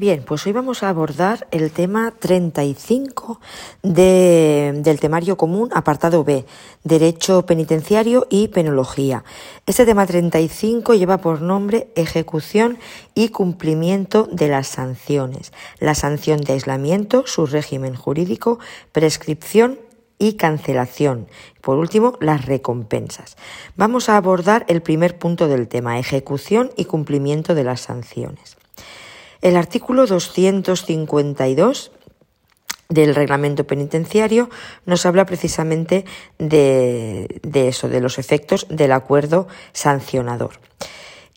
Bien, pues hoy vamos a abordar el tema 35 de, del temario común, apartado B, Derecho Penitenciario y Penología. Este tema 35 lleva por nombre Ejecución y Cumplimiento de las Sanciones, la sanción de aislamiento, su régimen jurídico, prescripción y cancelación. Por último, las recompensas. Vamos a abordar el primer punto del tema, ejecución y cumplimiento de las sanciones. El artículo 252 del reglamento penitenciario nos habla precisamente de, eso, de los efectos del acuerdo sancionador.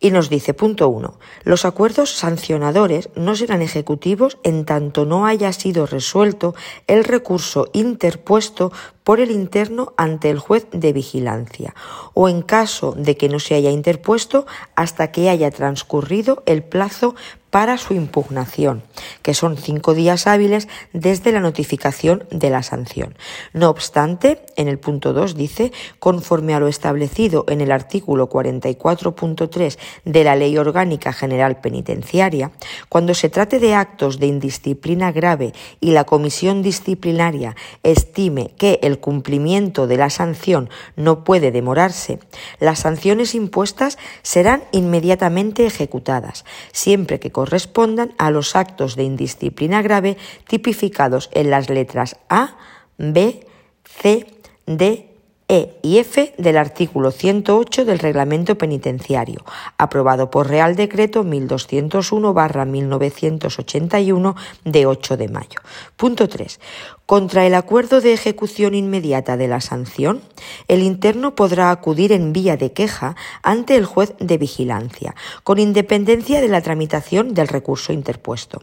Y nos dice, punto uno, los acuerdos sancionadores no serán ejecutivos en tanto no haya sido resuelto el recurso interpuesto por el interno ante el juez de vigilancia o en caso de que no se haya interpuesto hasta que haya transcurrido el plazo para su impugnación, que son cinco días hábiles desde la notificación de la sanción. No obstante, en el punto 2 dice, conforme a lo establecido en el artículo 44.3 de la Ley Orgánica General Penitenciaria, cuando se trate de actos de indisciplina grave y la comisión disciplinaria estime que el cumplimiento de la sanción no puede demorarse, las sanciones impuestas serán inmediatamente ejecutadas, siempre que correspondan a los actos de indisciplina grave tipificados en las letras A, B, C, D, E y F del artículo 108 del Reglamento Penitenciario, aprobado por Real Decreto 1201-1981 de 8 de mayo. Punto 3. Contra el acuerdo de ejecución inmediata de la sanción, el interno podrá acudir en vía de queja ante el juez de vigilancia, con independencia de la tramitación del recurso interpuesto.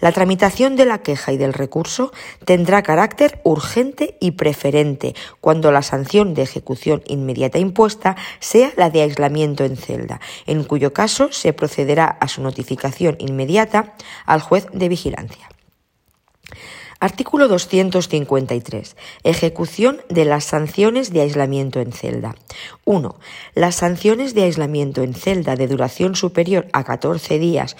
La tramitación de la queja y del recurso tendrá carácter urgente y preferente cuando la sanción de ejecución inmediata impuesta sea la de aislamiento en celda, en cuyo caso se procederá a su notificación inmediata al juez de vigilancia. Artículo 253. Ejecución de las sanciones de aislamiento en celda. 1. Las sanciones de aislamiento en celda de duración superior a 14 días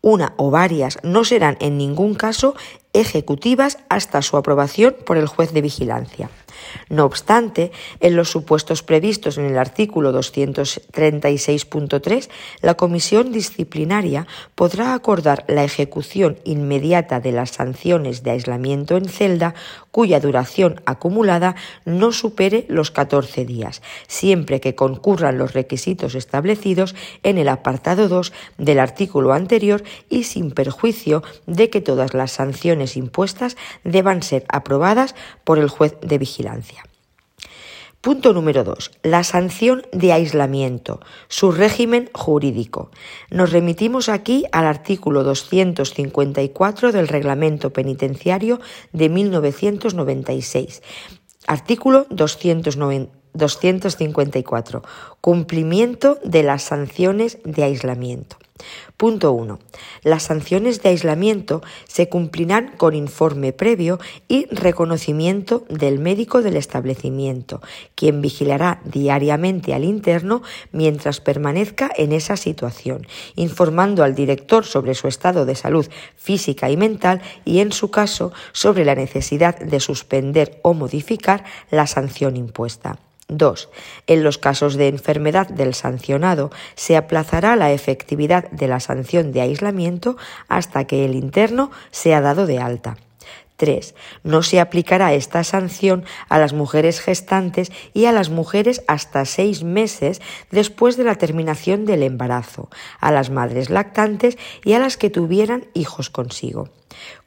una o varias no serán en ningún caso ejecutivas hasta su aprobación por el juez de vigilancia. No obstante, en los supuestos previstos en el artículo 236.3, la Comisión Disciplinaria podrá acordar la ejecución inmediata de las sanciones de aislamiento en celda cuya duración acumulada no supere los 14 días, siempre que concurran los requisitos establecidos en el apartado 2 del artículo anterior y sin perjuicio de que todas las sanciones impuestas deban ser aprobadas por el juez de vigilancia. Punto número 2. La sanción de aislamiento, su régimen jurídico. Nos remitimos aquí al artículo 254 del Reglamento Penitenciario de 1996. Artículo 254. Cumplimiento de las sanciones de aislamiento. Punto 1. Las sanciones de aislamiento se cumplirán con informe previo y reconocimiento del médico del establecimiento, quien vigilará diariamente al interno mientras permanezca en esa situación, informando al director sobre su estado de salud física y mental y, en su caso, sobre la necesidad de suspender o modificar la sanción impuesta. 2. En los casos de enfermedad del sancionado se aplazará la efectividad de la sanción de aislamiento hasta que el interno sea dado de alta. 3. No se aplicará esta sanción a las mujeres gestantes y a las mujeres hasta seis meses después de la terminación del embarazo, a las madres lactantes y a las que tuvieran hijos consigo.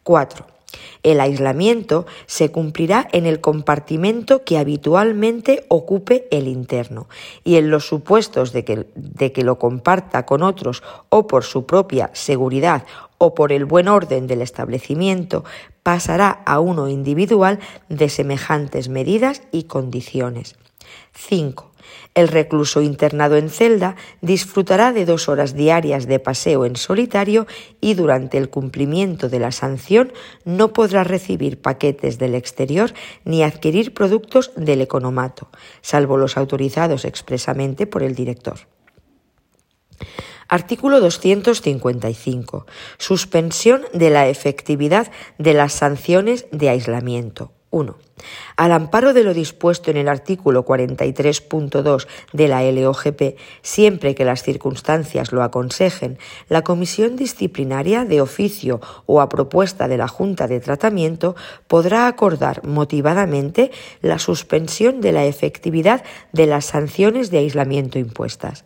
4. El aislamiento se cumplirá en el compartimento que habitualmente ocupe el interno y en los supuestos de que, de que lo comparta con otros o por su propia seguridad o por el buen orden del establecimiento, pasará a uno individual de semejantes medidas y condiciones. 5. El recluso internado en celda disfrutará de dos horas diarias de paseo en solitario y durante el cumplimiento de la sanción no podrá recibir paquetes del exterior ni adquirir productos del economato, salvo los autorizados expresamente por el director. Artículo 255. Suspensión de la efectividad de las sanciones de aislamiento. 1. Al amparo de lo dispuesto en el artículo 43.2 de la LOGP, siempre que las circunstancias lo aconsejen, la Comisión Disciplinaria de oficio o a propuesta de la Junta de Tratamiento podrá acordar motivadamente la suspensión de la efectividad de las sanciones de aislamiento impuestas.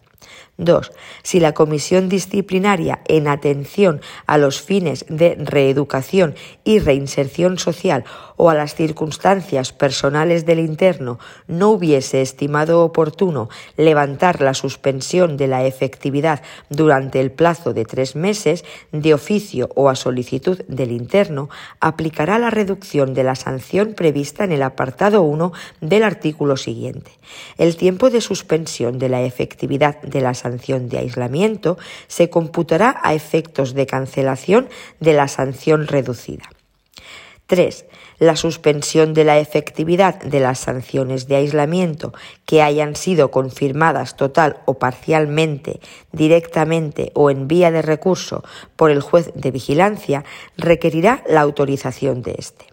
2. Si la comisión disciplinaria, en atención a los fines de reeducación y reinserción social o a las circunstancias personales del interno, no hubiese estimado oportuno levantar la suspensión de la efectividad durante el plazo de tres meses, de oficio o a solicitud del interno, aplicará la reducción de la sanción prevista en el apartado 1 del artículo siguiente. El tiempo de suspensión de la efectividad de la sanción de aislamiento se computará a efectos de cancelación de la sanción reducida. 3. La suspensión de la efectividad de las sanciones de aislamiento que hayan sido confirmadas total o parcialmente, directamente o en vía de recurso por el juez de vigilancia requerirá la autorización de éste.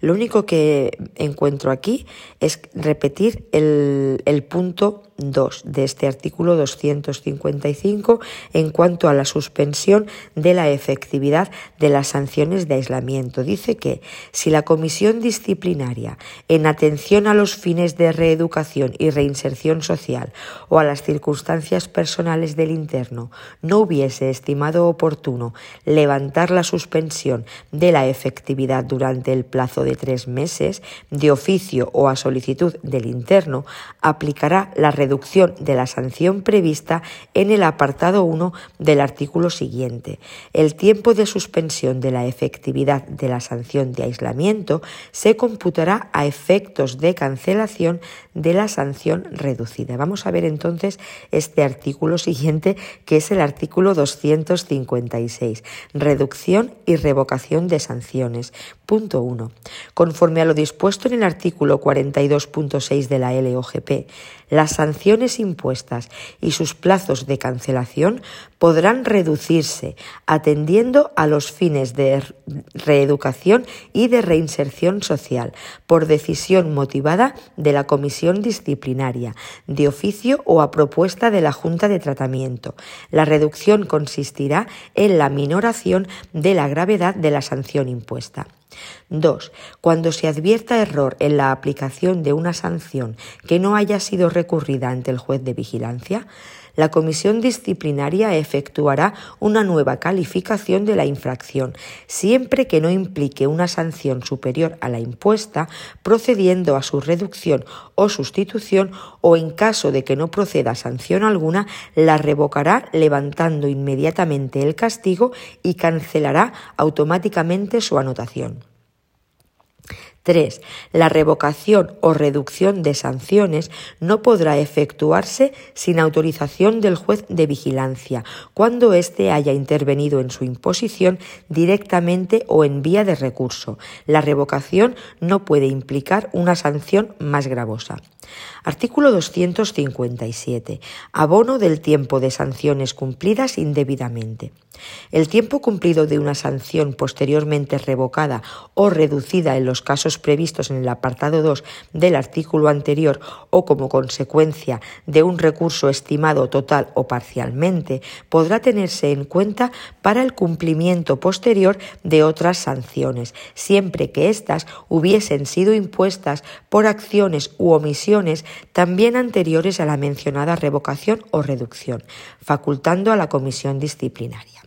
Lo único que encuentro aquí es repetir el, el punto 2 de este artículo 255 en cuanto a la suspensión de la efectividad de las sanciones de aislamiento. Dice que si la comisión disciplinaria, en atención a los fines de reeducación y reinserción social o a las circunstancias personales del interno, no hubiese estimado oportuno levantar la suspensión de la efectividad durante el plazo de tres meses, de oficio o a solicitud del interno, aplicará la reducción reducción de la sanción prevista en el apartado 1 del artículo siguiente. El tiempo de suspensión de la efectividad de la sanción de aislamiento se computará a efectos de cancelación de la sanción reducida. Vamos a ver entonces este artículo siguiente que es el artículo 256, reducción y revocación de sanciones. Punto 1. Conforme a lo dispuesto en el artículo 42.6 de la LOGP, las sanciones impuestas y sus plazos de cancelación podrán reducirse atendiendo a los fines de reeducación y de reinserción social por decisión motivada de la comisión disciplinaria, de oficio o a propuesta de la Junta de Tratamiento. La reducción consistirá en la minoración de la gravedad de la sanción impuesta. 2. Cuando se advierta error en la aplicación de una sanción que no haya sido recurrida ante el juez de vigilancia, la comisión disciplinaria efectuará una nueva calificación de la infracción, siempre que no implique una sanción superior a la impuesta, procediendo a su reducción o sustitución o en caso de que no proceda sanción alguna, la revocará levantando inmediatamente el castigo y cancelará automáticamente su anotación. 3. La revocación o reducción de sanciones no podrá efectuarse sin autorización del juez de vigilancia, cuando éste haya intervenido en su imposición directamente o en vía de recurso. La revocación no puede implicar una sanción más gravosa. Artículo 257. Abono del tiempo de sanciones cumplidas indebidamente. El tiempo cumplido de una sanción posteriormente revocada o reducida en los casos previstos en el apartado 2 del artículo anterior o como consecuencia de un recurso estimado total o parcialmente podrá tenerse en cuenta para el cumplimiento posterior de otras sanciones, siempre que éstas hubiesen sido impuestas por acciones u omisiones también anteriores a la mencionada revocación o reducción, facultando a la comisión disciplinaria.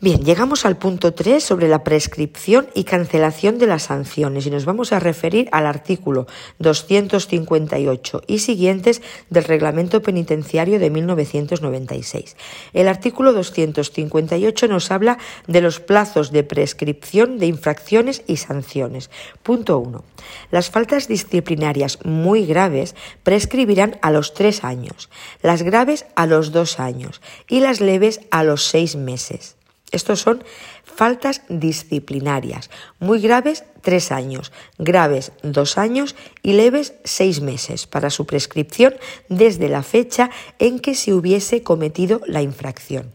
Bien, llegamos al punto 3 sobre la prescripción y cancelación de las sanciones y nos vamos a referir al artículo 258 y siguientes del Reglamento Penitenciario de 1996. El artículo 258 nos habla de los plazos de prescripción de infracciones y sanciones. Punto 1. Las faltas disciplinarias muy graves prescribirán a los tres años, las graves a los dos años y las leves a los seis meses. Estos son faltas disciplinarias, muy graves tres años, graves dos años y leves seis meses para su prescripción desde la fecha en que se hubiese cometido la infracción.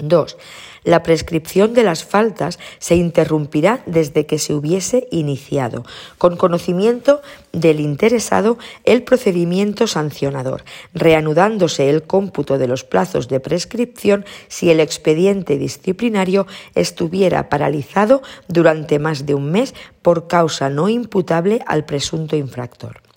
2. La prescripción de las faltas se interrumpirá desde que se hubiese iniciado, con conocimiento del interesado, el procedimiento sancionador, reanudándose el cómputo de los plazos de prescripción si el expediente disciplinario estuviera paralizado durante más de un mes por causa no imputable al presunto infractor.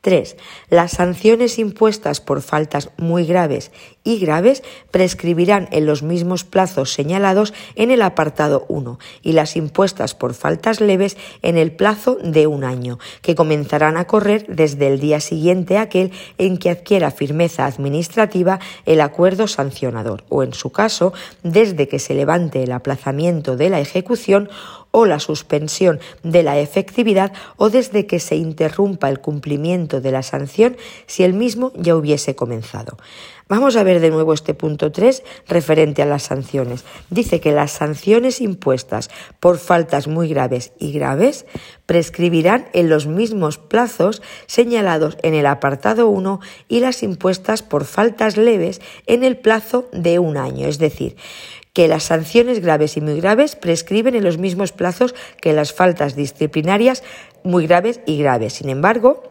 3. Las sanciones impuestas por faltas muy graves y graves prescribirán en los mismos plazos señalados en el apartado 1 y las impuestas por faltas leves en el plazo de un año, que comenzarán a correr desde el día siguiente aquel en que adquiera firmeza administrativa el acuerdo sancionador o, en su caso, desde que se levante el aplazamiento de la ejecución o la suspensión de la efectividad o desde que se interrumpa el cumplimiento de la sanción si el mismo ya hubiese comenzado. Vamos a ver de nuevo este punto 3 referente a las sanciones. Dice que las sanciones impuestas por faltas muy graves y graves prescribirán en los mismos plazos señalados en el apartado 1 y las impuestas por faltas leves en el plazo de un año. Es decir, que las sanciones graves y muy graves prescriben en los mismos plazos que las faltas disciplinarias muy graves y graves. Sin embargo,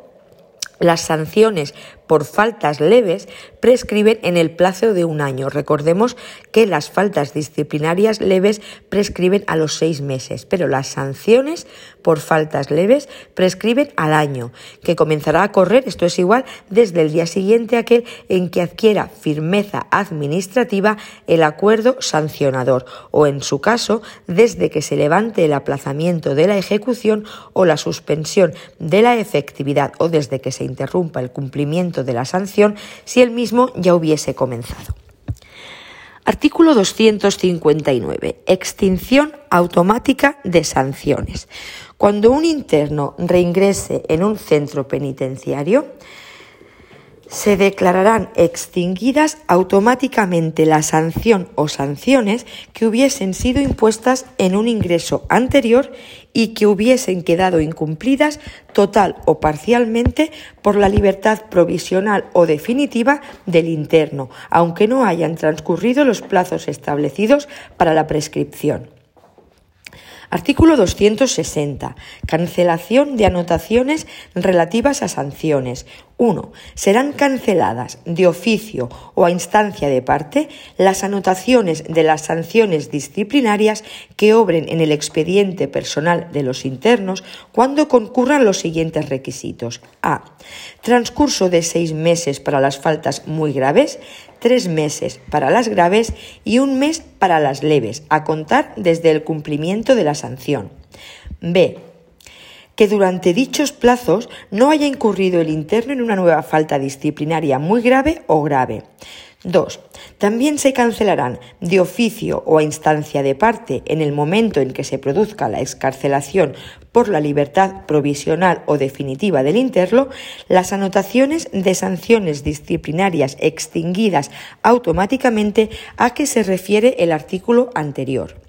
las sanciones por faltas leves prescriben en el plazo de un año. Recordemos que las faltas disciplinarias leves prescriben a los seis meses, pero las sanciones por faltas leves prescriben al año, que comenzará a correr, esto es igual, desde el día siguiente a aquel en que adquiera firmeza administrativa el acuerdo sancionador, o en su caso, desde que se levante el aplazamiento de la ejecución o la suspensión de la efectividad, o desde que se interrumpa el cumplimiento de la sanción si el mismo ya hubiese comenzado. Artículo 259. Extinción automática de sanciones. Cuando un interno reingrese en un centro penitenciario, se declararán extinguidas automáticamente la sanción o sanciones que hubiesen sido impuestas en un ingreso anterior y que hubiesen quedado incumplidas total o parcialmente por la libertad provisional o definitiva del interno, aunque no hayan transcurrido los plazos establecidos para la prescripción. Artículo 260. Cancelación de anotaciones relativas a sanciones. 1. Serán canceladas de oficio o a instancia de parte las anotaciones de las sanciones disciplinarias que obren en el expediente personal de los internos cuando concurran los siguientes requisitos. A. Transcurso de seis meses para las faltas muy graves tres meses para las graves y un mes para las leves, a contar desde el cumplimiento de la sanción. B. Que durante dichos plazos no haya incurrido el interno en una nueva falta disciplinaria muy grave o grave. 2. También se cancelarán de oficio o a instancia de parte en el momento en que se produzca la excarcelación por la libertad provisional o definitiva del interno las anotaciones de sanciones disciplinarias extinguidas automáticamente a que se refiere el artículo anterior.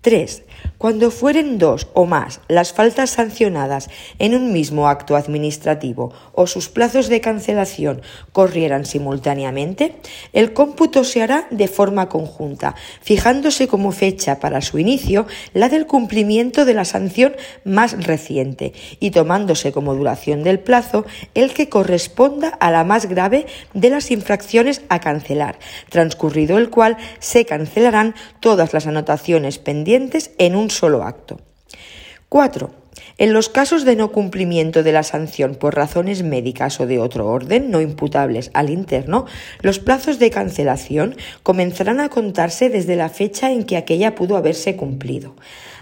3. Cuando fueren dos o más las faltas sancionadas en un mismo acto administrativo o sus plazos de cancelación corrieran simultáneamente, el cómputo se hará de forma conjunta, fijándose como fecha para su inicio la del cumplimiento de la sanción más reciente y tomándose como duración del plazo el que corresponda a la más grave de las infracciones a cancelar, transcurrido el cual se cancelarán todas las anotaciones pendientes en un solo acto. 4. En los casos de no cumplimiento de la sanción por razones médicas o de otro orden no imputables al interno, los plazos de cancelación comenzarán a contarse desde la fecha en que aquella pudo haberse cumplido.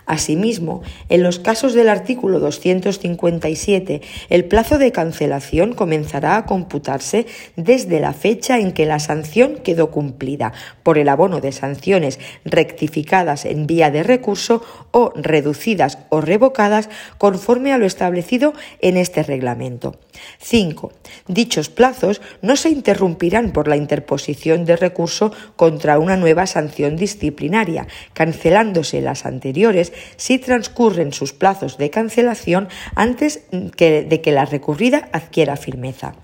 Asimismo, en los casos del artículo 257, el plazo de cancelación comenzará a computarse desde la fecha en que la sanción quedó cumplida por el abono de sanciones rectificadas en vía de recurso o reducidas o revocadas conforme a lo establecido en este reglamento. 5. Dichos plazos no se interrumpirán por la interposición de recurso contra una nueva sanción disciplinaria, cancelándose las anteriores si transcurren sus plazos de cancelación antes de que la recurrida adquiera firmeza.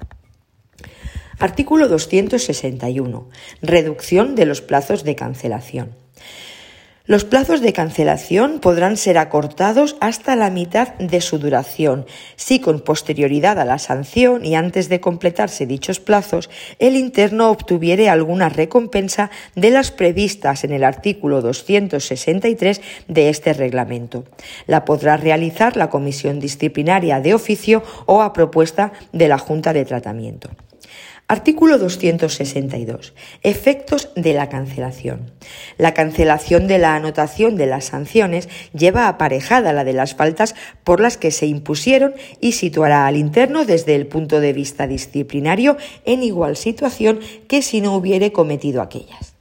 Artículo 261. Reducción de los plazos de cancelación. Los plazos de cancelación podrán ser acortados hasta la mitad de su duración, si con posterioridad a la sanción y antes de completarse dichos plazos, el interno obtuviere alguna recompensa de las previstas en el artículo 263 de este reglamento. La podrá realizar la comisión disciplinaria de oficio o a propuesta de la Junta de Tratamiento. Artículo 262. Efectos de la cancelación. La cancelación de la anotación de las sanciones lleva aparejada la de las faltas por las que se impusieron y situará al interno desde el punto de vista disciplinario en igual situación que si no hubiere cometido aquellas.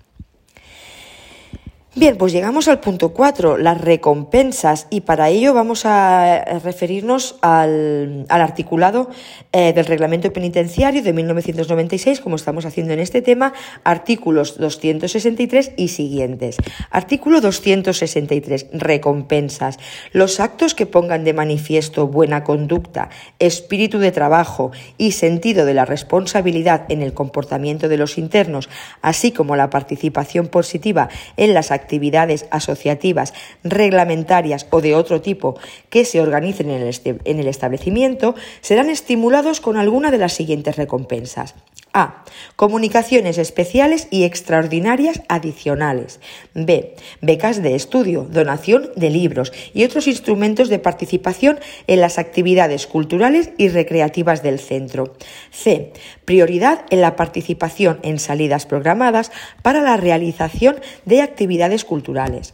Bien, pues llegamos al punto 4, las recompensas, y para ello vamos a referirnos al, articulado eh, del reglamento penitenciario de 1996, como estamos haciendo en este tema, artículos 263 y siguientes. Artículo 263, recompensas. Los actos que pongan de manifiesto buena conducta, espíritu de trabajo y sentido de la responsabilidad en el comportamiento de los internos, así como la participación positiva en las actividades actividades asociativas, reglamentarias o de otro tipo que se organicen en el, este, establecimiento serán estimulados con alguna de las siguientes recompensas. A. Comunicaciones especiales y extraordinarias adicionales. B. Becas de estudio, donación de libros y otros instrumentos de participación en las actividades culturales y recreativas del centro. C. Prioridad en la participación en salidas programadas para la realización de actividades culturales.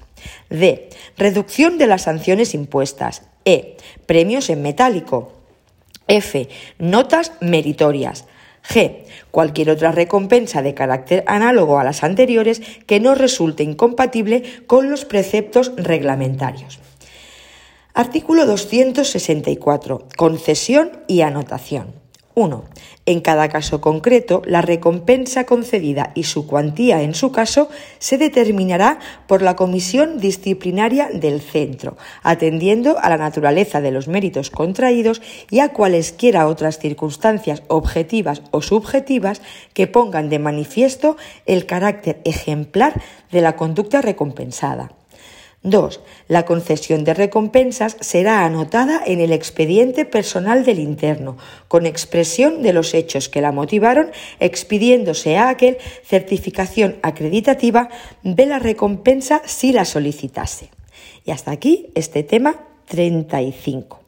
D. Reducción de las sanciones impuestas. E. Premios en metálico. F. Notas meritorias. G. Cualquier otra recompensa de carácter análogo a las anteriores que no resulte incompatible con los preceptos reglamentarios. Artículo 264. Concesión y anotación. 1. En cada caso concreto, la recompensa concedida y su cuantía en su caso se determinará por la comisión disciplinaria del centro, atendiendo a la naturaleza de los méritos contraídos y a cualesquiera otras circunstancias objetivas o subjetivas que pongan de manifiesto el carácter ejemplar de la conducta recompensada. 2. La concesión de recompensas será anotada en el expediente personal del interno, con expresión de los hechos que la motivaron, expidiéndose a aquel certificación acreditativa de la recompensa si la solicitase. Y hasta aquí este tema 35.